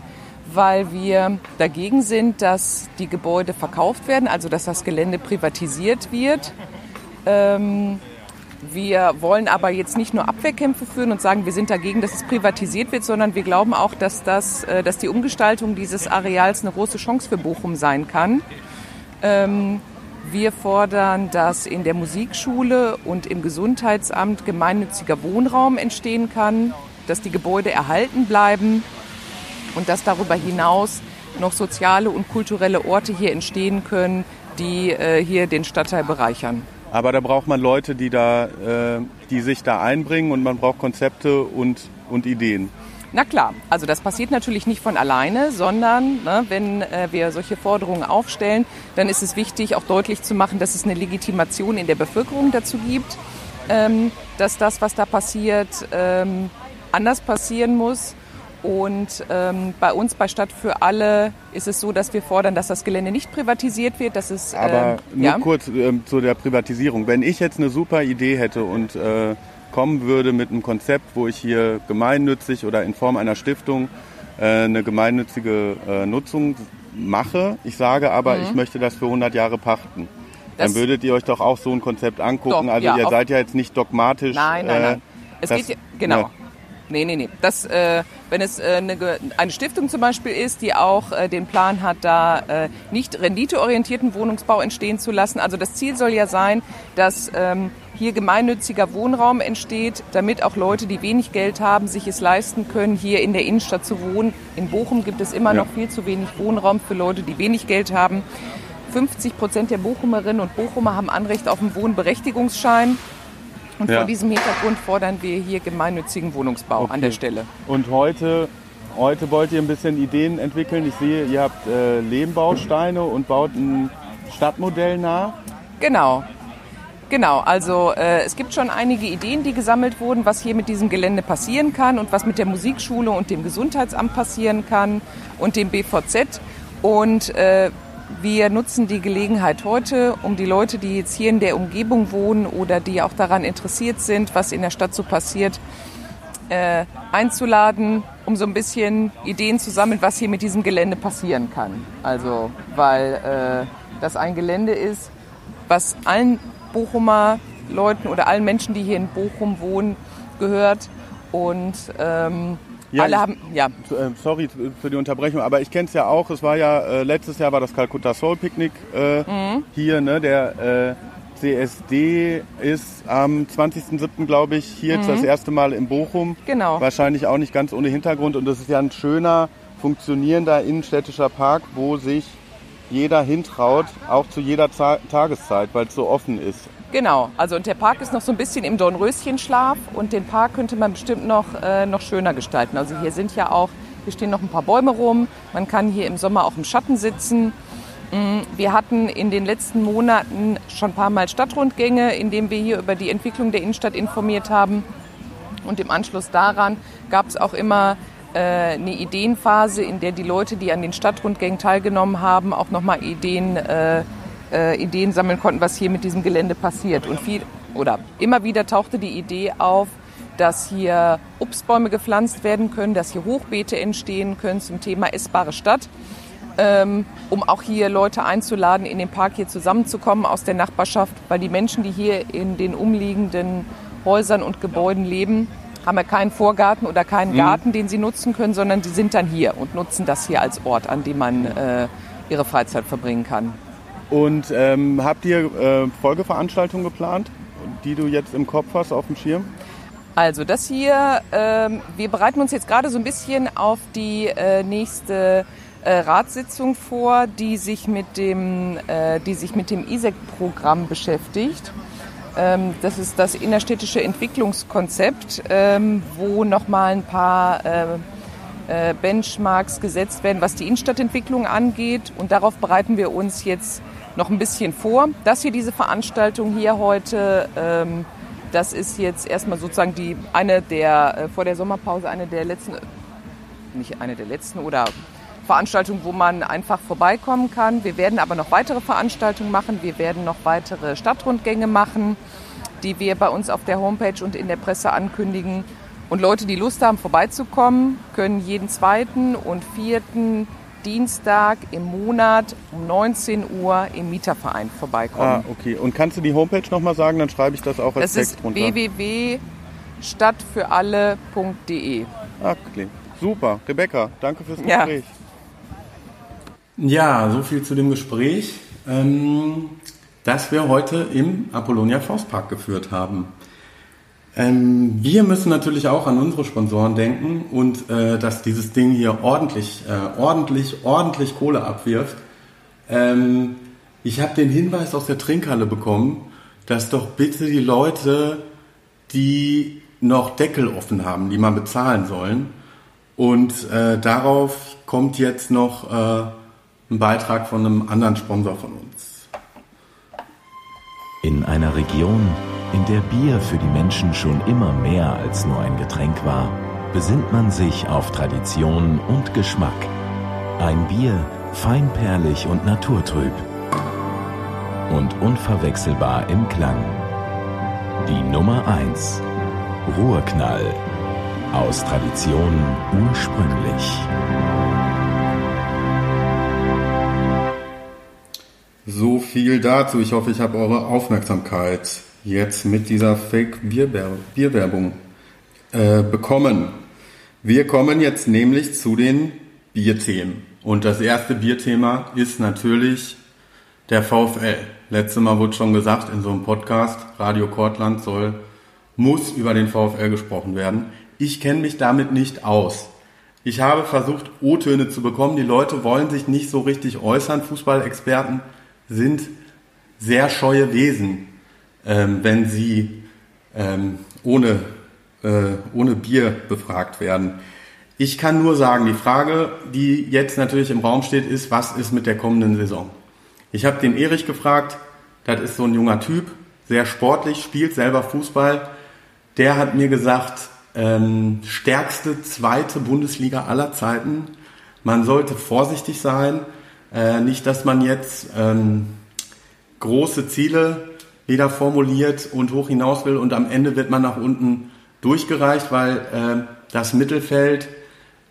S11: weil wir dagegen sind, dass die Gebäude verkauft werden, also dass das Gelände privatisiert wird. Ähm, wir wollen aber jetzt nicht nur Abwehrkämpfe führen und sagen, wir sind dagegen, dass es privatisiert wird, sondern wir glauben auch, dass, das, äh, dass die Umgestaltung dieses Areals eine große Chance für Bochum sein kann. Ähm, wir fordern, dass in der Musikschule und im Gesundheitsamt gemeinnütziger Wohnraum entstehen kann, dass die Gebäude erhalten bleiben und dass darüber hinaus noch soziale und kulturelle Orte hier entstehen können, die äh, hier den Stadtteil bereichern.
S1: Aber da braucht man Leute, die, da, äh, die sich da einbringen und man braucht Konzepte und, und Ideen.
S11: Na klar, also das passiert natürlich nicht von alleine, sondern ne, wenn äh, wir solche Forderungen aufstellen, dann ist es wichtig, auch deutlich zu machen, dass es eine Legitimation in der Bevölkerung dazu gibt, ähm, dass das, was da passiert, ähm, anders passieren muss. Und ähm, bei uns bei Stadt für alle ist es so, dass wir fordern, dass das Gelände nicht privatisiert wird. Dass es,
S1: Aber
S11: ähm,
S1: nur
S11: ja?
S1: kurz ähm, zu der Privatisierung. Wenn ich jetzt eine super Idee hätte und äh, kommen würde mit einem Konzept, wo ich hier gemeinnützig oder in Form einer Stiftung äh, eine gemeinnützige äh, Nutzung mache, ich sage aber,
S11: Mhm.
S1: ich möchte das für 100 Jahre pachten.
S11: Das-
S1: dann würdet ihr euch doch auch so ein Konzept angucken.
S11: Doch,
S1: also
S11: ja,
S1: ihr seid ja jetzt nicht dogmatisch.
S11: Nein, nein,
S1: äh,
S11: nein. Es
S1: das-
S11: geht genau.
S1: ja.
S11: Nee, nee, nee. Das, äh, wenn es äh, eine, eine Stiftung zum Beispiel ist, die auch äh, den Plan hat, da äh, nicht renditeorientierten Wohnungsbau entstehen zu lassen. Also das Ziel soll ja sein, dass ähm, hier gemeinnütziger Wohnraum entsteht, damit auch Leute, die wenig Geld haben, sich es leisten können, hier in der Innenstadt zu wohnen. In Bochum gibt es immer
S1: Ja.
S11: noch viel zu wenig Wohnraum für Leute, die wenig Geld haben. 50 Prozent der Bochumerinnen und Bochumer haben Anrecht auf einen Wohnberechtigungsschein. Und
S1: Ja.
S11: vor diesem Hintergrund fordern wir hier gemeinnützigen Wohnungsbau an der Stelle.
S1: Und heute, heute wollt ihr ein bisschen Ideen entwickeln. Ich sehe, ihr habt äh, Lehmbausteine und baut ein Stadtmodell nach.
S11: Genau. Genau, also äh, es gibt schon einige Ideen, die gesammelt wurden, was hier mit diesem Gelände passieren kann und was mit der Musikschule und dem Gesundheitsamt passieren kann und dem BVZ. Und äh, wir nutzen die Gelegenheit heute, um die Leute, die jetzt hier in der Umgebung wohnen oder die auch daran interessiert sind, was in der Stadt so passiert, äh, einzuladen, um so ein bisschen Ideen zu sammeln, was hier mit diesem Gelände passieren kann. Also, weil äh, das ein Gelände ist, was allen Bochumer Leuten oder allen Menschen, die hier in Bochum wohnen, gehört. Und ähm,
S1: Ja,
S11: alle haben, ja,
S1: Äh, Sorry für die Unterbrechung, aber ich kenne es ja auch. Es war ja äh, letztes Jahr war das Calcutta Soul Picnic äh,
S11: Mhm.
S1: hier, ne? Der äh, CSD ist am 20.07. glaube ich hier
S11: Mhm.
S1: das erste Mal in Bochum.
S11: Genau.
S1: Wahrscheinlich auch nicht ganz ohne Hintergrund und das ist ja ein schöner funktionierender innenstädtischer Park, wo sich jeder hintraut, auch zu jeder Za Tageszeit, weil es so offen ist.
S11: Genau, also und der Park ist noch so ein bisschen im Dornröschenschlaf und den Park könnte man bestimmt noch, äh, noch schöner gestalten. Also hier sind ja auch, hier stehen noch ein paar Bäume rum, man kann hier im Sommer auch im Schatten sitzen. Mm, Wir hatten in den letzten Monaten schon ein paar Mal Stadtrundgänge, in denen wir hier über die Entwicklung der Innenstadt informiert haben. Und im Anschluss daran gab es auch immer äh, eine Ideenphase, in der die Leute, die an den Stadtrundgängen teilgenommen haben, auch nochmal Ideen, äh, äh, Ideen sammeln konnten, was hier mit diesem Gelände passiert. Und viel oder immer wieder tauchte die Idee auf, dass hier Obstbäume gepflanzt werden können, dass hier Hochbeete entstehen können zum Thema essbare Stadt ähm, um auch hier Leute einzuladen, in den Park hier zusammenzukommen aus der Nachbarschaft, weil die Menschen, die hier in den umliegenden Häusern und Gebäuden leben, haben ja keinen Vorgarten oder keinen
S1: Mhm.
S11: Garten, den sie nutzen können, sondern die sind dann hier und nutzen das hier als Ort, an dem man äh, ihre Freizeit verbringen kann.
S1: Und ähm, habt ihr äh, Folgeveranstaltungen geplant, die du jetzt im Kopf hast auf dem Schirm?
S11: Also das hier, ähm, wir bereiten uns jetzt gerade so ein bisschen auf die äh, nächste äh, Ratssitzung vor, die sich mit dem, äh, die sich mit dem ISEC-Programm beschäftigt. Ähm, das ist das innerstädtische Entwicklungskonzept, ähm, wo nochmal ein paar äh, äh, Benchmarks gesetzt werden, was die Innenstadtentwicklung angeht. Und darauf bereiten wir uns jetzt noch ein bisschen vor. Das hier, diese Veranstaltung hier heute, ähm, das ist jetzt erstmal sozusagen die eine der äh, vor der Sommerpause eine der letzten, nicht eine der letzten oder Veranstaltung, wo man einfach vorbeikommen kann. Wir werden aber noch weitere Veranstaltungen machen. Wir werden noch weitere Stadtrundgänge machen, die wir bei uns auf der Homepage und in der Presse ankündigen. Und Leute, die Lust haben, vorbeizukommen, können jeden zweiten und vierten Dienstag im Monat um 19 Uhr im Mieterverein vorbeikommen.
S1: Ah, okay. Und kannst du die Homepage nochmal sagen? Dann schreibe ich das auch als
S11: Das
S1: Text
S11: ist
S1: runter.
S11: www.stadtfüralle.de.
S1: Ah, klingt super. Rebecca, danke fürs
S11: Ja.
S1: Gespräch. Ja, so viel zu dem Gespräch, ähm, das wir heute im Apollonia Faustpark geführt haben. Ähm, wir müssen natürlich auch an unsere Sponsoren denken und äh, dass dieses Ding hier ordentlich, äh, ordentlich, ordentlich Kohle abwirft. Ähm, ich habe den Hinweis aus der Trinkhalle bekommen, dass doch bitte die Leute, die noch Deckel offen haben, die mal bezahlen sollen. Und äh, darauf kommt jetzt noch äh, ein Beitrag von einem anderen Sponsor von uns.
S12: In einer Region, in der Bier für die Menschen schon immer mehr als nur ein Getränk war, besinnt man sich auf Tradition und Geschmack. Ein Bier feinperlig und naturtrüb und unverwechselbar im Klang. Die Nummer 1. Ruhrknall. Aus Tradition ursprünglich.
S1: So viel dazu. Ich hoffe, ich habe eure Aufmerksamkeit jetzt mit dieser Fake-Bierwerbung äh, bekommen. Wir kommen jetzt nämlich zu den Bierthemen. Und das erste Bierthema ist natürlich der VfL. Letztes Mal wurde schon gesagt in so einem Podcast, Radio Kortland soll, muss über den VfL gesprochen werden. Ich kenne mich damit nicht aus. Ich habe versucht, O-Töne zu bekommen. Die Leute wollen sich nicht so richtig äußern. Fußballexperten sind sehr scheue Wesen, wenn sie ähm, ohne, äh, ohne Bier befragt werden. Ich kann nur sagen, die Frage, die jetzt natürlich im Raum steht, ist, was ist mit der kommenden Saison? Ich habe den Erich gefragt, das ist so ein junger Typ, sehr sportlich, spielt selber Fußball. Der hat mir gesagt, ähm, stärkste zweite Bundesliga aller Zeiten. Man sollte vorsichtig sein. Äh, nicht, dass man jetzt ähm, große Ziele wieder formuliert und hoch hinaus will und am Ende wird man nach unten durchgereicht, weil äh, das Mittelfeld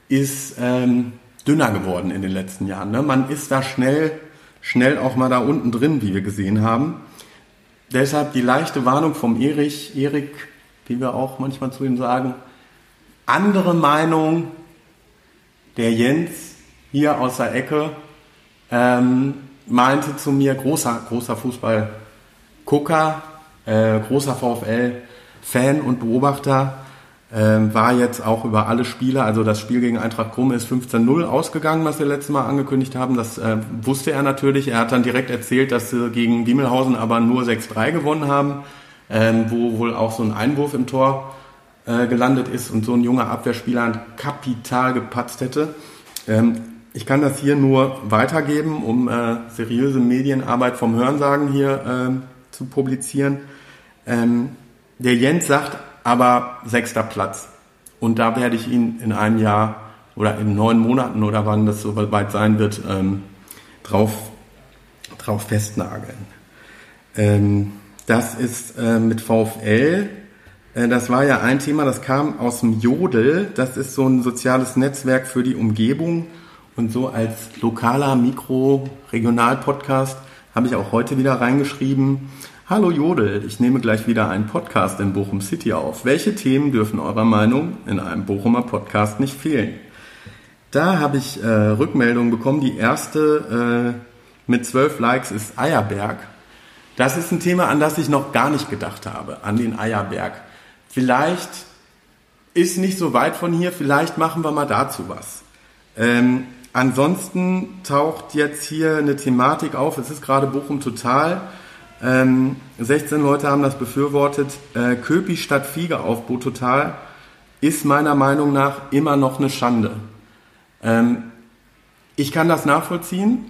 S1: ist ähm, dünner geworden in den letzten Jahren. Ne? Man ist da schnell, schnell auch mal da unten drin, wie wir gesehen haben. Deshalb die leichte Warnung vom Erich, Erik, wie wir auch manchmal zu ihm sagen, andere Meinung, der Jens hier aus der Ecke ähm, meinte zu mir, großer, großer Fußball-Gucker, äh, großer VfL-Fan und Beobachter, ähm, war jetzt auch über alle Spiele, also das Spiel gegen Eintracht Krumme ist 15-0 ausgegangen, was wir letztes Mal angekündigt haben. Das äh, wusste er natürlich. Er hat dann direkt erzählt, dass sie gegen Wiemelhausen aber nur 6-3 gewonnen haben, ähm, wo wohl auch so ein Einwurf im Tor äh, gelandet ist und so ein junger Abwehrspieler Kapital gepatzt hätte. Ähm, ich kann das hier nur weitergeben, um äh, seriöse Medienarbeit vom Hörensagen hier ähm, zu publizieren. Ähm, der Jens sagt aber sechster Platz. Und da werde ich ihn in einem Jahr oder in neun Monaten oder wann das soweit sein wird, ähm, drauf, drauf festnageln. Ähm, das ist äh, mit VfL. Äh, das war ja ein Thema, das kam aus dem Jodel. Das ist so ein soziales Netzwerk für die Umgebung. Und so als lokaler Mikro-Regional-Podcast habe ich auch heute wieder reingeschrieben. Hallo Jodel, ich nehme gleich wieder einen Podcast in Bochum City auf. Welche Themen dürfen eurer Meinung in einem Bochumer Podcast nicht fehlen? Da habe ich äh, Rückmeldungen bekommen. Die erste äh, mit zwölf Likes ist Eierberg. Das ist ein Thema, an das ich noch gar nicht gedacht habe, an den Eierberg. Vielleicht ist nicht so weit von hier, vielleicht machen wir mal dazu was. Ähm, ansonsten taucht jetzt hier eine Thematik auf. Es ist gerade Bochum total. Ähm, 16 Leute haben das befürwortet. Äh, Köpi statt Fiegeaufbau total ist meiner Meinung nach immer noch eine Schande. Ähm, ich kann das nachvollziehen,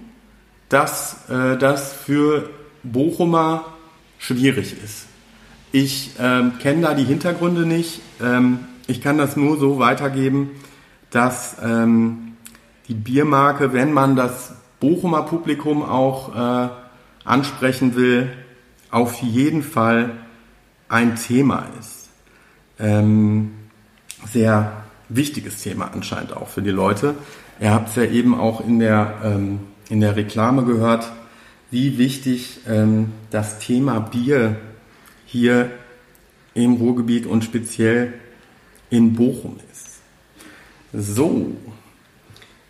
S1: dass äh, das für Bochumer schwierig ist. Ich ähm, kenne da die Hintergründe nicht. Ähm, ich kann das nur so weitergeben, dass ähm, die Biermarke, wenn man das Bochumer Publikum auch äh, ansprechen will, auf jeden Fall ein Thema ist. Ähm, sehr wichtiges Thema anscheinend auch für die Leute. Ihr habt es ja eben auch in der, ähm, in der Reklame gehört, wie wichtig ähm, das Thema Bier hier im Ruhrgebiet und speziell in Bochum ist. So,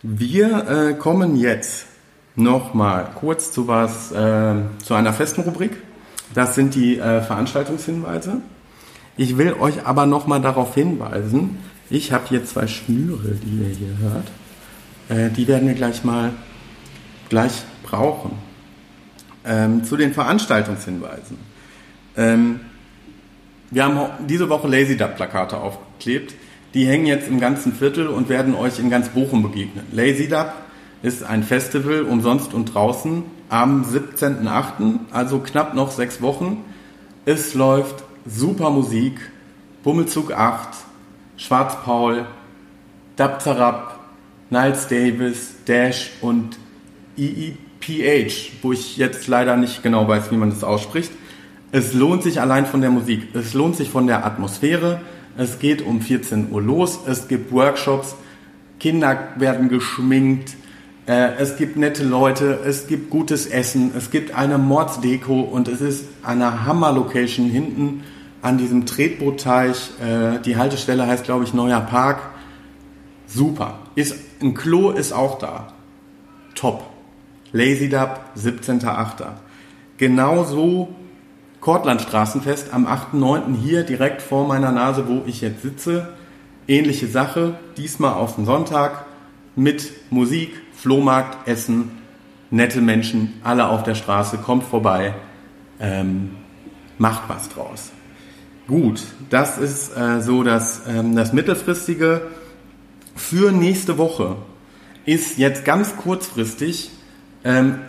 S1: wir äh, kommen jetzt nochmal kurz zu was, äh, zu einer festen Rubrik. Das sind die äh, Veranstaltungshinweise. Ich will euch aber nochmal darauf hinweisen, ich habe hier zwei Schnüre, die ihr hier hört. Äh, die werden wir gleich mal gleich brauchen. Ähm, zu den Veranstaltungshinweisen. Ähm, wir haben diese Woche Lazy Duck Plakate aufgeklebt. Die hängen jetzt im ganzen Viertel und werden euch in ganz Bochum begegnen. Lazy Dub ist ein Festival umsonst und draußen am 17.8., also knapp noch sechs Wochen. Es läuft super Musik, Bummelzug 8, Schwarzpaul, Dabzarab, Niles Davis, Dash und EEPH, wo ich jetzt leider nicht genau weiß, wie man das ausspricht. Es lohnt sich allein von der Musik, es lohnt sich von der Atmosphäre, es geht um 14 Uhr los, es gibt Workshops, Kinder werden geschminkt, äh, es gibt nette Leute, es gibt gutes Essen, es gibt eine Mordsdeko und es ist eine Hammer-Location hinten an diesem Tretbootteich. Äh, die Haltestelle heißt, glaube ich, Neuer Park. Super. Ist, ein Klo ist auch da. Top. Lazy Dub, 17.8. Genauso Kortland Straßenfest am 8.9. hier direkt vor meiner Nase, wo ich jetzt sitze. Ähnliche Sache, diesmal auf den Sonntag mit Musik, Flohmarkt, Essen, nette Menschen, alle auf der Straße, kommt vorbei, ähm, macht was draus. Gut, das ist äh, so das, ähm, das mittelfristige. Für nächste Woche ist jetzt ganz kurzfristig ähm,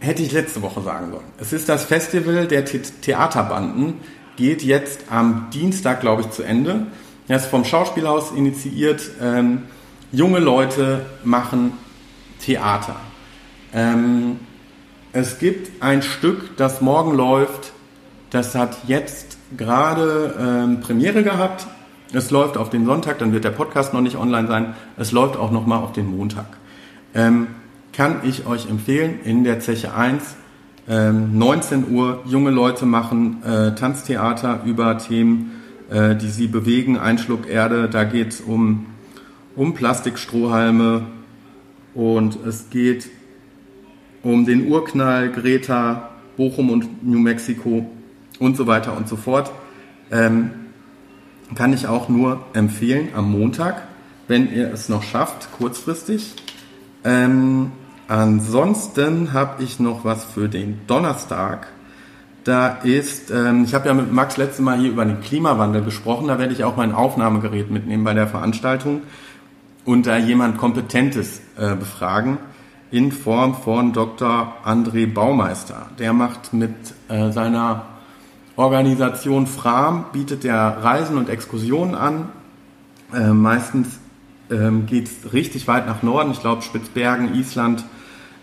S1: hätte ich letzte Woche sagen sollen. Es ist das Festival der The Theaterbanden, geht jetzt am Dienstag, glaube ich, zu Ende. Er ist vom Schauspielhaus initiiert. Ähm, junge Leute machen Theater. Ähm, es gibt ein Stück, das morgen läuft. Das hat jetzt gerade ähm, Premiere gehabt. Es läuft auf den Sonntag, dann wird der Podcast noch nicht online sein. Es läuft auch noch mal auf den Montag. Ähm, kann ich euch empfehlen, in der Zeche 1, ähm, 19 Uhr, junge Leute machen äh, Tanztheater über Themen, äh, die sie bewegen, Einschluck Erde, da geht es um, um Plastikstrohhalme und es geht um den Urknall, Greta, Bochum und New Mexico und so weiter und so fort. Ähm, kann ich auch nur empfehlen am Montag, wenn ihr es noch schafft, kurzfristig. Ähm, Ansonsten habe ich noch was für den Donnerstag. Da ist, ähm, ich habe ja mit Max letztes Mal hier über den Klimawandel gesprochen, da werde ich auch mein Aufnahmegerät mitnehmen bei der Veranstaltung und da jemand Kompetentes äh, befragen in Form von Dr. André Baumeister. Der macht mit äh, seiner Organisation Fram, bietet der Reisen und Exkursionen an. Äh, meistens ähm, geht es richtig weit nach Norden, ich glaube Spitzbergen, Island.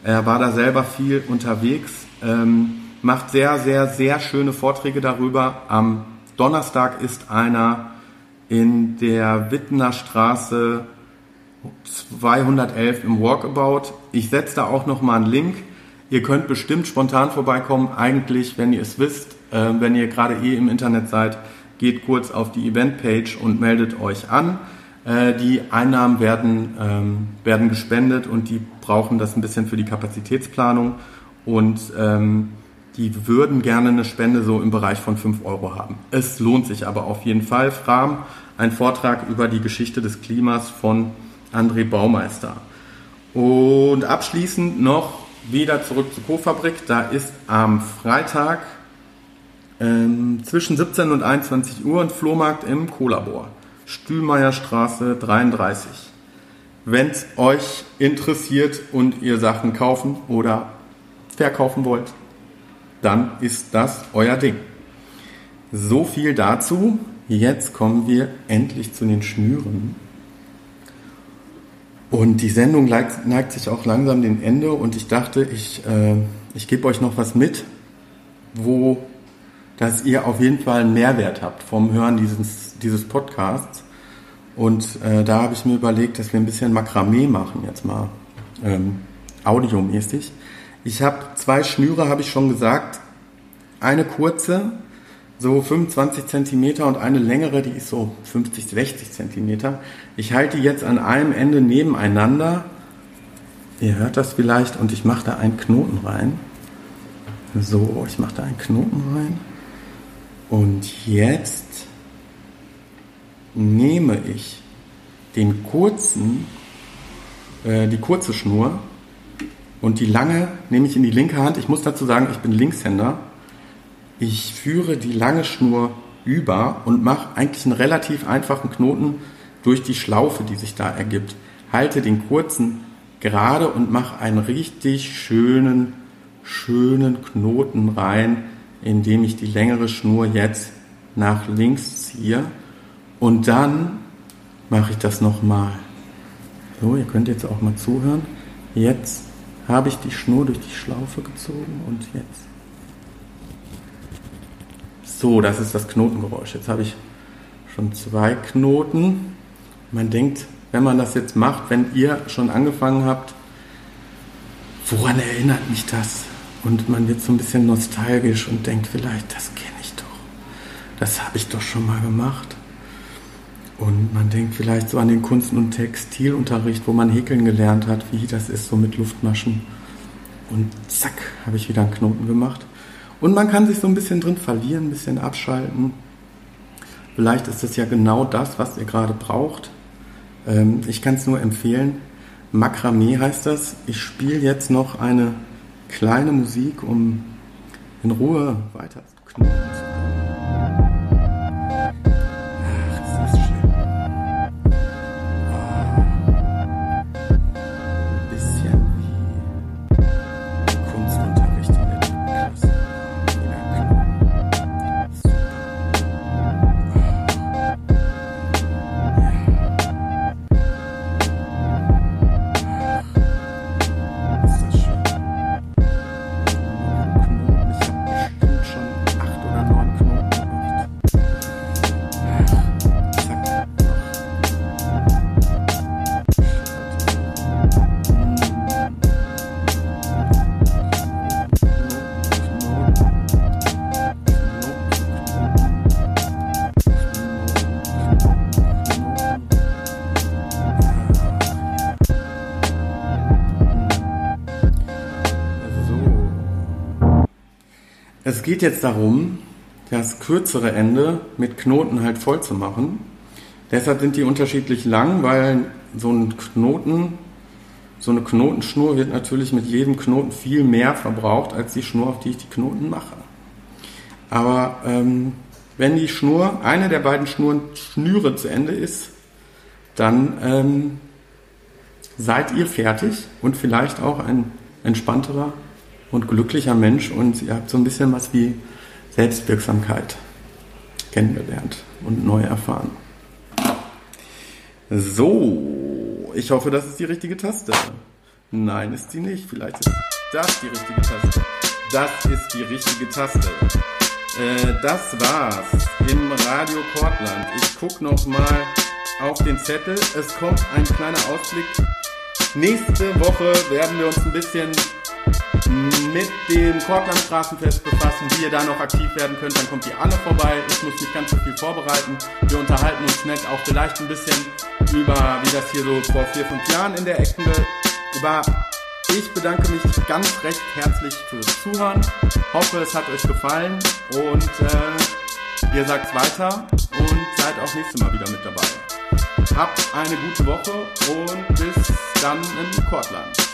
S1: Er war da selber viel unterwegs, ähm, macht sehr, sehr, sehr schöne Vorträge darüber. Am Donnerstag ist einer in der Wittener Straße 211 im Walkabout. Ich setze da auch nochmal einen Link. Ihr könnt bestimmt spontan vorbeikommen. Eigentlich, wenn ihr es wisst, äh, wenn ihr gerade eh im Internet seid, geht kurz auf die Eventpage und meldet euch an. Äh, die Einnahmen werden, ähm, werden gespendet und die brauchen das ein bisschen für die Kapazitätsplanung und ähm, die würden gerne eine Spende so im Bereich von 5 Euro haben. Es lohnt sich aber auf jeden Fall. Fram, ein Vortrag über die Geschichte des Klimas von André Baumeister. Und abschließend noch wieder zurück zur Co-Fabrik. Da ist am Freitag ähm, zwischen 17 und 21 Uhr ein Flohmarkt im Kohlabor. Stühlmeierstraße 33. Wenn es euch interessiert und ihr Sachen kaufen oder verkaufen wollt, dann ist das euer Ding. So viel dazu. Jetzt kommen wir endlich zu den Schnüren. Und die Sendung neigt, neigt sich auch langsam dem Ende und ich dachte, ich, äh, ich gebe euch noch was mit, wo dass ihr auf jeden Fall einen Mehrwert habt vom Hören dieses, dieses Podcasts. Und äh, da habe ich mir überlegt, dass wir ein bisschen Makramee machen, jetzt mal ähm, audiomäßig. Ich habe zwei Schnüre, habe ich schon gesagt. Eine kurze, so 25 Zentimeter und eine längere, die ist so 50, 60 Zentimeter. Ich halte die jetzt an einem Ende nebeneinander. Ihr hört das vielleicht und ich mache da einen Knoten rein. So, ich mache da einen Knoten rein. Und jetzt nehme ich den kurzen, äh, die kurze Schnur und die lange nehme ich in die linke Hand. Ich muss dazu sagen, ich bin Linkshänder. Ich führe die lange Schnur über und mache eigentlich einen relativ einfachen Knoten durch die Schlaufe, die sich da ergibt. Halte den kurzen gerade und mache einen richtig schönen, schönen Knoten rein indem ich die längere Schnur jetzt nach links ziehe und dann mache ich das nochmal. So, ihr könnt jetzt auch mal zuhören. Jetzt habe ich die Schnur durch die Schlaufe gezogen und jetzt. So, das ist das Knotengeräusch. Jetzt habe ich schon zwei Knoten. Man denkt, wenn man das jetzt macht, wenn ihr schon angefangen habt, woran erinnert mich das? Und man wird so ein bisschen nostalgisch und denkt vielleicht, das kenne ich doch. Das habe ich doch schon mal gemacht. Und man denkt vielleicht so an den Kunst- und Textilunterricht, wo man häkeln gelernt hat, wie das ist so mit Luftmaschen. Und zack, habe ich wieder einen Knoten gemacht. Und man kann sich so ein bisschen drin verlieren, ein bisschen abschalten. Vielleicht ist das ja genau das, was ihr gerade braucht. Ähm, ich kann es nur empfehlen. Makramee heißt das. Ich spiele jetzt noch eine kleine Musik, um in Ruhe weiter zu knüpfen geht jetzt darum, das kürzere Ende mit Knoten halt voll zu machen. Deshalb sind die unterschiedlich lang, weil so ein Knoten, so eine Knotenschnur wird natürlich mit jedem Knoten viel mehr verbraucht als die Schnur, auf die ich die Knoten mache. Aber ähm, wenn die Schnur, eine der beiden Schnuren, Schnüre zu Ende ist, dann ähm, seid ihr fertig und vielleicht auch ein entspannterer und glücklicher Mensch und ihr habt so ein bisschen was wie Selbstwirksamkeit kennengelernt und neu erfahren. So, ich hoffe, das ist die richtige Taste. Nein, ist sie nicht. Vielleicht ist das die richtige Taste. Das ist die richtige Taste. Äh, das war's im Radio Kortland. Ich guck noch mal auf den Zettel. Es kommt ein kleiner Ausblick. Nächste Woche werden wir uns ein bisschen mit dem Kortland Straßenfest befassen, wie ihr da noch aktiv werden könnt, dann kommt ihr alle vorbei. Ich muss nicht ganz so viel vorbereiten. Wir unterhalten uns nett auch vielleicht ein bisschen über, wie das hier so vor vier, fünf Jahren in der Ecke war. Ich bedanke mich ganz recht herzlich fürs Zuhören. Hoffe, es hat euch gefallen und äh, ihr sagt's weiter und seid auch nächstes Mal wieder mit dabei. Habt eine gute Woche und bis dann im Kortland.